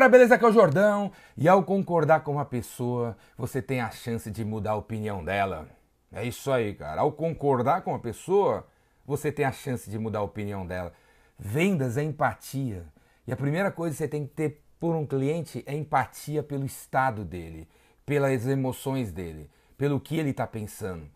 galera, beleza? Aqui é o Jordão. E ao concordar com uma pessoa, você tem a chance de mudar a opinião dela. É isso aí, cara. Ao concordar com uma pessoa, você tem a chance de mudar a opinião dela. Vendas é empatia. E a primeira coisa que você tem que ter por um cliente é empatia pelo estado dele, pelas emoções dele, pelo que ele está pensando.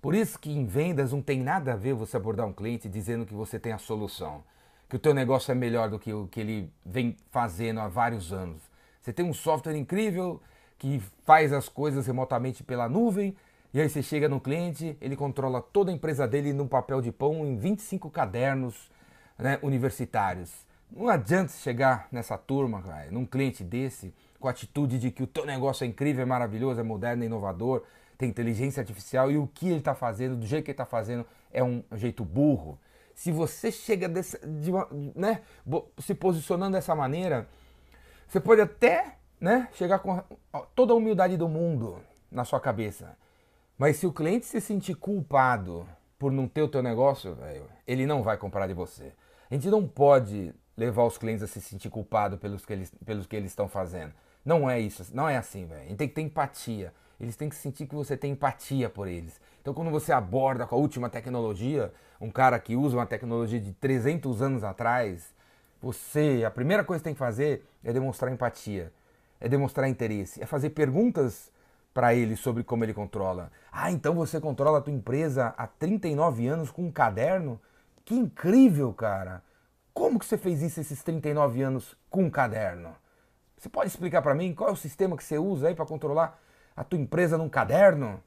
Por isso que em vendas não tem nada a ver você abordar um cliente dizendo que você tem a solução que o teu negócio é melhor do que o que ele vem fazendo há vários anos. Você tem um software incrível que faz as coisas remotamente pela nuvem, e aí você chega no cliente, ele controla toda a empresa dele num papel de pão em 25 cadernos né, universitários. Não adianta chegar nessa turma, cara, num cliente desse, com a atitude de que o teu negócio é incrível, é maravilhoso, é moderno, é inovador, tem inteligência artificial e o que ele está fazendo, do jeito que ele está fazendo, é um jeito burro se você chega desse, de uma, né, se posicionando dessa maneira, você pode até né, chegar com toda a humildade do mundo na sua cabeça. Mas se o cliente se sentir culpado por não ter o teu negócio, ele não vai comprar de você. A gente não pode levar os clientes a se sentir culpado pelos que eles, pelos que eles estão fazendo. Não é isso, não é assim, velho. A gente tem que ter empatia. Eles têm que sentir que você tem empatia por eles. Então, quando você aborda com a última tecnologia, um cara que usa uma tecnologia de 300 anos atrás, você, a primeira coisa que tem que fazer é demonstrar empatia, é demonstrar interesse, é fazer perguntas para ele sobre como ele controla. Ah, então você controla a tua empresa há 39 anos com um caderno? Que incrível, cara! Como que você fez isso esses 39 anos com um caderno? Você pode explicar para mim qual é o sistema que você usa aí para controlar a tua empresa num caderno?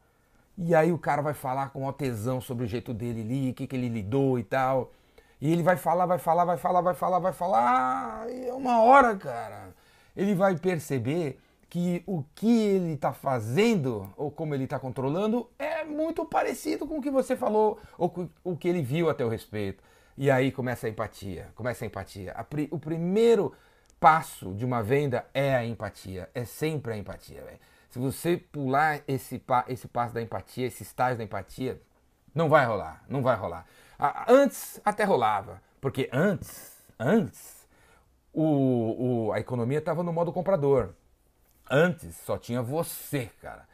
E aí o cara vai falar com o tesão sobre o jeito dele ali, o que, que ele lidou e tal. E ele vai falar, vai falar, vai falar, vai falar, vai falar. E é uma hora, cara. Ele vai perceber que o que ele está fazendo ou como ele está controlando é muito parecido com o que você falou ou o que ele viu a teu respeito. E aí começa a empatia, começa a empatia. o primeiro passo de uma venda é a empatia, é sempre a empatia, velho. Se você pular esse, esse passo da empatia, esse estágio da empatia, não vai rolar, não vai rolar. Antes até rolava, porque antes, antes, o, o a economia estava no modo comprador. Antes só tinha você, cara.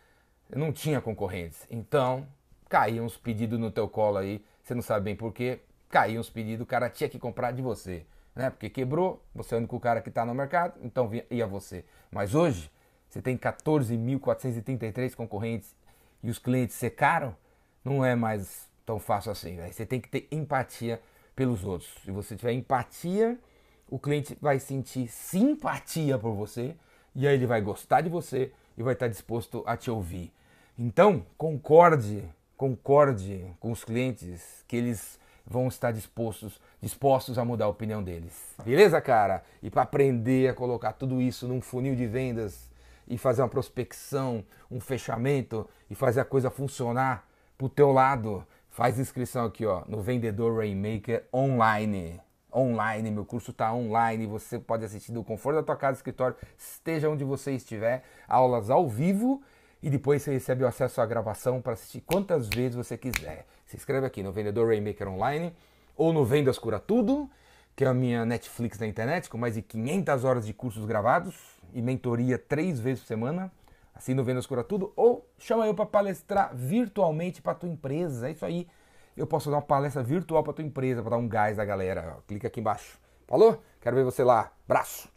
Não tinha concorrentes. Então, caíam os pedidos no teu colo aí, você não sabe bem porquê, caíam os pedidos, o cara tinha que comprar de você. Né? Porque quebrou, você é o único cara que está no mercado, então ia você. Mas hoje, você tem 14.433 concorrentes e os clientes secaram, não é mais tão fácil assim. Véio. Você tem que ter empatia pelos outros. Se você tiver empatia, o cliente vai sentir simpatia por você e aí ele vai gostar de você e vai estar disposto a te ouvir. Então, concorde, concorde com os clientes que eles vão estar dispostos, dispostos a mudar a opinião deles. Beleza, cara? E para aprender a colocar tudo isso num funil de vendas e fazer uma prospecção, um fechamento e fazer a coisa funcionar pro teu lado, faz inscrição aqui, ó, no Vendedor Rainmaker online. Online, meu curso está online, você pode assistir do conforto da tua casa, escritório, esteja onde você estiver, aulas ao vivo e depois você recebe o acesso à gravação para assistir quantas vezes você quiser. Se inscreve aqui no Vendedor Rainmaker online ou no Vendas Cura Tudo, que é a minha Netflix na internet, com mais de 500 horas de cursos gravados e mentoria três vezes por semana, assim no Vendas Cura Tudo, ou chama eu para palestrar virtualmente para tua empresa. É isso aí. Eu posso dar uma palestra virtual para tua empresa, para dar um gás da galera. Clica aqui embaixo. Falou? Quero ver você lá. Braço.